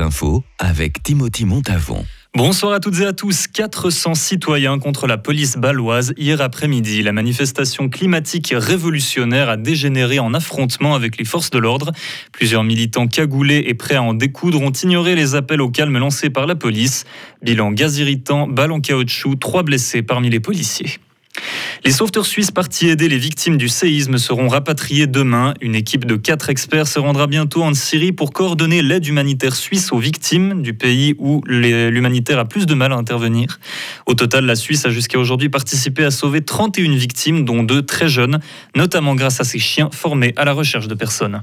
infos avec Timothy Montavon. Bonsoir à toutes et à tous. 400 citoyens contre la police baloise hier après-midi. La manifestation climatique révolutionnaire a dégénéré en affrontement avec les forces de l'ordre. Plusieurs militants cagoulés et prêts à en découdre ont ignoré les appels au calme lancés par la police. Bilan gaz irritant, balles en caoutchouc, trois blessés parmi les policiers. Les sauveteurs suisses partis aider les victimes du séisme seront rapatriés demain. Une équipe de quatre experts se rendra bientôt en Syrie pour coordonner l'aide humanitaire suisse aux victimes du pays où l'humanitaire a plus de mal à intervenir. Au total, la Suisse a jusqu'à aujourd'hui participé à sauver 31 victimes, dont deux très jeunes, notamment grâce à ses chiens formés à la recherche de personnes.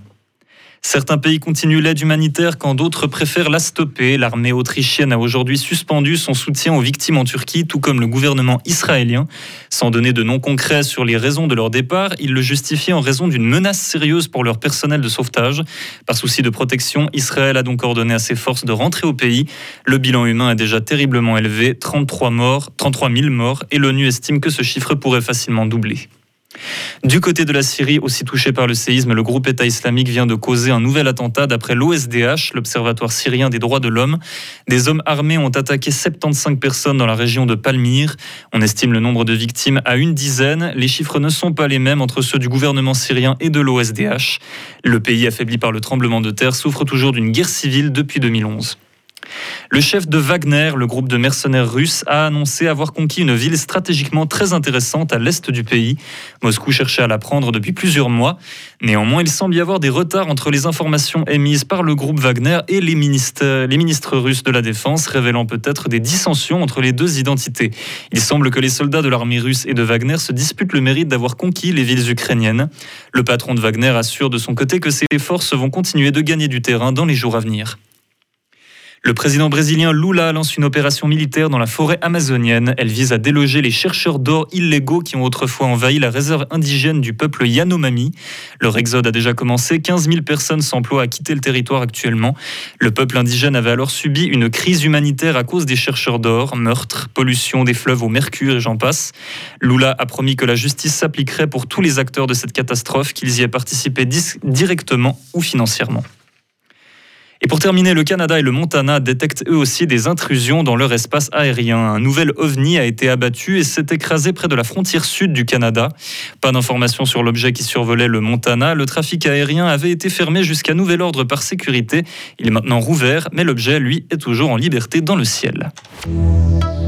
Certains pays continuent l'aide humanitaire quand d'autres préfèrent la stopper. L'armée autrichienne a aujourd'hui suspendu son soutien aux victimes en Turquie, tout comme le gouvernement israélien. Sans donner de noms concrets sur les raisons de leur départ, il le justifie en raison d'une menace sérieuse pour leur personnel de sauvetage. Par souci de protection, Israël a donc ordonné à ses forces de rentrer au pays. Le bilan humain est déjà terriblement élevé, 33 morts, 33 000 morts, et l'ONU estime que ce chiffre pourrait facilement doubler. Du côté de la Syrie, aussi touché par le séisme, le groupe État islamique vient de causer un nouvel attentat d'après l'OSDH, l'Observatoire syrien des droits de l'homme. Des hommes armés ont attaqué 75 personnes dans la région de Palmyre. On estime le nombre de victimes à une dizaine. Les chiffres ne sont pas les mêmes entre ceux du gouvernement syrien et de l'OSDH. Le pays affaibli par le tremblement de terre souffre toujours d'une guerre civile depuis 2011. Le chef de Wagner, le groupe de mercenaires russes, a annoncé avoir conquis une ville stratégiquement très intéressante à l'est du pays. Moscou cherchait à la prendre depuis plusieurs mois. Néanmoins, il semble y avoir des retards entre les informations émises par le groupe Wagner et les ministres, russes de la Défense, révélant peut-être des dissensions entre les deux identités. Il semble que les soldats de l'armée russe et de Wagner se disputent le mérite d'avoir conquis les villes ukrainiennes. Le patron de Wagner assure de son côté que ses forces vont continuer de gagner du terrain dans les jours à venir. Le président brésilien Lula lance une opération militaire dans la forêt amazonienne. Elle vise à déloger les chercheurs d'or illégaux qui ont autrefois envahi la réserve indigène du peuple Yanomami. Leur exode a déjà commencé. 15 000 personnes s'emploient à quitter le territoire actuellement. Le peuple indigène avait alors subi une crise humanitaire à cause des chercheurs d'or, meurtres, pollution des fleuves au mercure et j'en passe. Lula a promis que la justice s'appliquerait pour tous les acteurs de cette catastrophe, qu'ils y aient participé directement ou financièrement. Et pour terminer, le Canada et le Montana détectent eux aussi des intrusions dans leur espace aérien. Un nouvel ovni a été abattu et s'est écrasé près de la frontière sud du Canada. Pas d'informations sur l'objet qui survolait le Montana. Le trafic aérien avait été fermé jusqu'à nouvel ordre par sécurité. Il est maintenant rouvert, mais l'objet, lui, est toujours en liberté dans le ciel.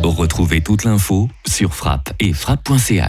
Retrouvez toute l'info sur frappe et frappe.ch.